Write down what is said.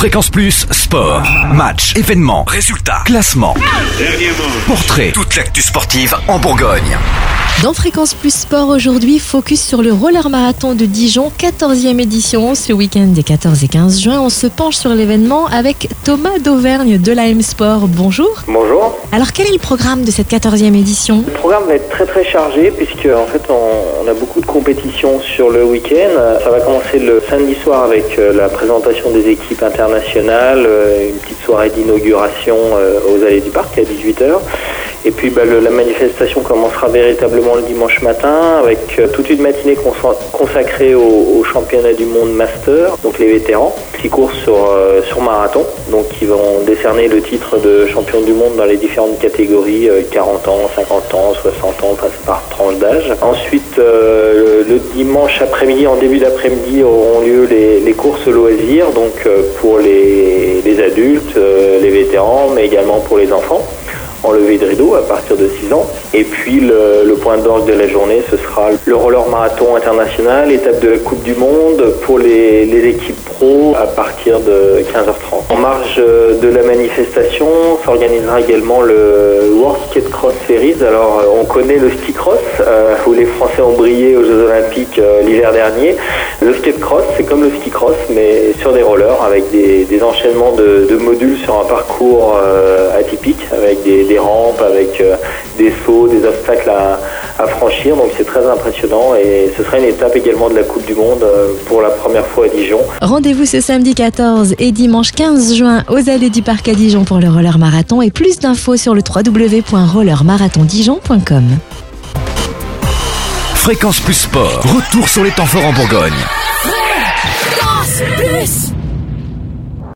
Fréquence Plus, sport, match, événements, résultats, classement, portrait, toute l'actu sportive en Bourgogne. Dans Fréquence Plus Sport aujourd'hui, focus sur le roller marathon de Dijon, 14e édition. Ce week-end des 14 et 15 juin, on se penche sur l'événement avec Thomas d'Auvergne de la M Sport. Bonjour. Bonjour. Alors quel est le programme de cette 14e édition? Le programme va être très très chargé puisque en fait on, on a beaucoup de compétitions sur le week-end. Ça va commencer le samedi soir avec euh, la présentation des équipes internationales, euh, une petite soirée d'inauguration euh, aux allées du parc à 18h. Et puis bah, la manifestation commencera véritablement le dimanche matin avec euh, toute une matinée consa- consacrée au, championnat du monde master, donc les vétérans, qui courent sur, euh, sur marathon, donc qui vont décerner le titre de champion du monde dans les différentes catégories, euh, 40 ans, 50 ans, 60 ans, passe par tranche d'âge. Ensuite, euh, le dimanche après-midi, en début d'après-midi, auront lieu les, courses loisirs, donc euh, pour les, adultes, euh, les vétérans, mais également pour les enfants en levée de rideau à partir de 6 ans. Et puis le, point d'orgue de la journée, ce sera le roller marathon international, étape de la Coupe du Monde pour les équipes à partir de 15h30. En marge euh, de la manifestation s'organisera également le World Skate Cross Series. Alors euh, on connaît le ski cross, euh, où les Français ont brillé aux Jeux Olympiques l'hiver dernier. Le skate cross, c'est comme le ski cross, mais sur des rollers avec des, enchaînements de, modules sur un parcours atypique, avec des, des rampes, avec des sauts, des obstacles à, à franchir. Donc c'est très impressionnant et ce sera une étape également de la Coupe du Monde euh, pour la première fois à Dijon. Rendez-vous ce samedi 14 et dimanche 15 juin aux allées du parc à Dijon pour le roller marathon et plus d'infos sur le www.rollermarathondijon.com. Fréquence Plus Sport, retour sur les temps forts en Bourgogne.